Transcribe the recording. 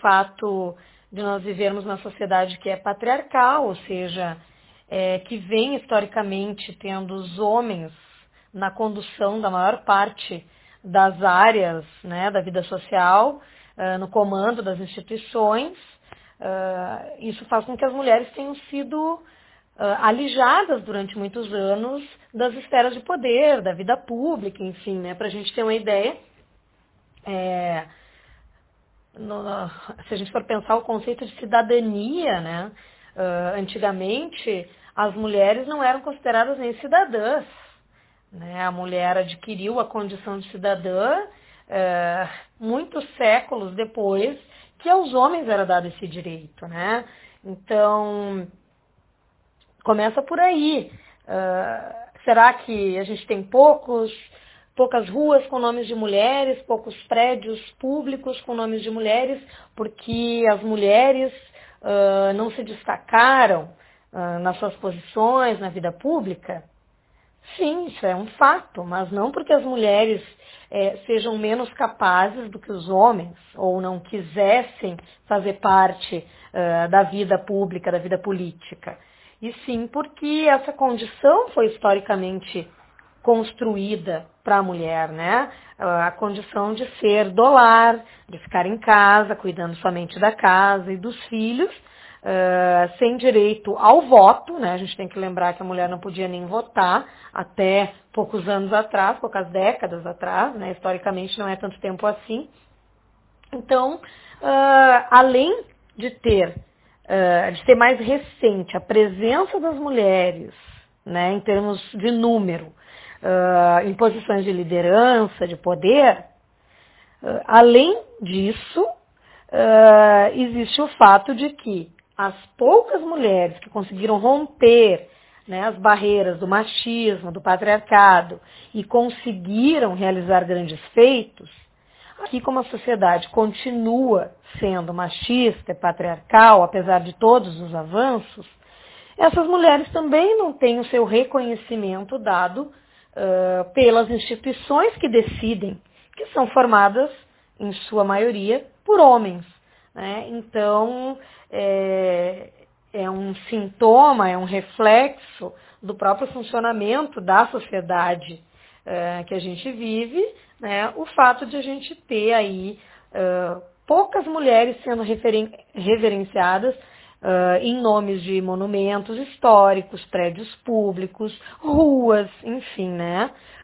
fato de nós vivermos numa sociedade que é patriarcal, ou seja, é, que vem historicamente tendo os homens na condução da maior parte das áreas né, da vida social, uh, no comando das instituições. Uh, isso faz com que as mulheres tenham sido uh, alijadas durante muitos anos das esferas de poder, da vida pública, enfim, né, para a gente ter uma ideia. É, no, se a gente for pensar o conceito de cidadania, né, antigamente as mulheres não eram consideradas nem cidadãs. Né? A mulher adquiriu a condição de cidadã é, muitos séculos depois que aos homens era dado esse direito. Né? Então, começa por aí. Uh, será que a gente tem poucos, poucas ruas com nomes de mulheres, poucos prédios públicos com nomes de mulheres, porque as mulheres uh, não se destacaram uh, nas suas posições na vida pública? Sim, isso é um fato, mas não porque as mulheres é, sejam menos capazes do que os homens ou não quisessem fazer parte uh, da vida pública, da vida política. E sim porque essa condição foi historicamente construída para a mulher, né? A condição de ser do lar, de ficar em casa, cuidando somente da casa e dos filhos, uh, sem direito ao voto, né? A gente tem que lembrar que a mulher não podia nem votar até poucos anos atrás, poucas décadas atrás, né? Historicamente não é tanto tempo assim. Então, uh, além de ter, uh, de ser mais recente a presença das mulheres, né, em termos de número, em posições de liderança, de poder, além disso, existe o fato de que as poucas mulheres que conseguiram romper né, as barreiras do machismo, do patriarcado e conseguiram realizar grandes feitos, aqui como a sociedade continua sendo machista e patriarcal, apesar de todos os avanços, essas mulheres também não têm o seu reconhecimento dado pelas instituições que decidem, que são formadas, em sua maioria, por homens. Né? Então, é, é um sintoma, é um reflexo do próprio funcionamento da sociedade que a gente vive, né? o fato de a gente ter aí poucas mulheres sendo referen reverenciadas Uh, em nomes de monumentos históricos, prédios públicos, ruas, enfim, né?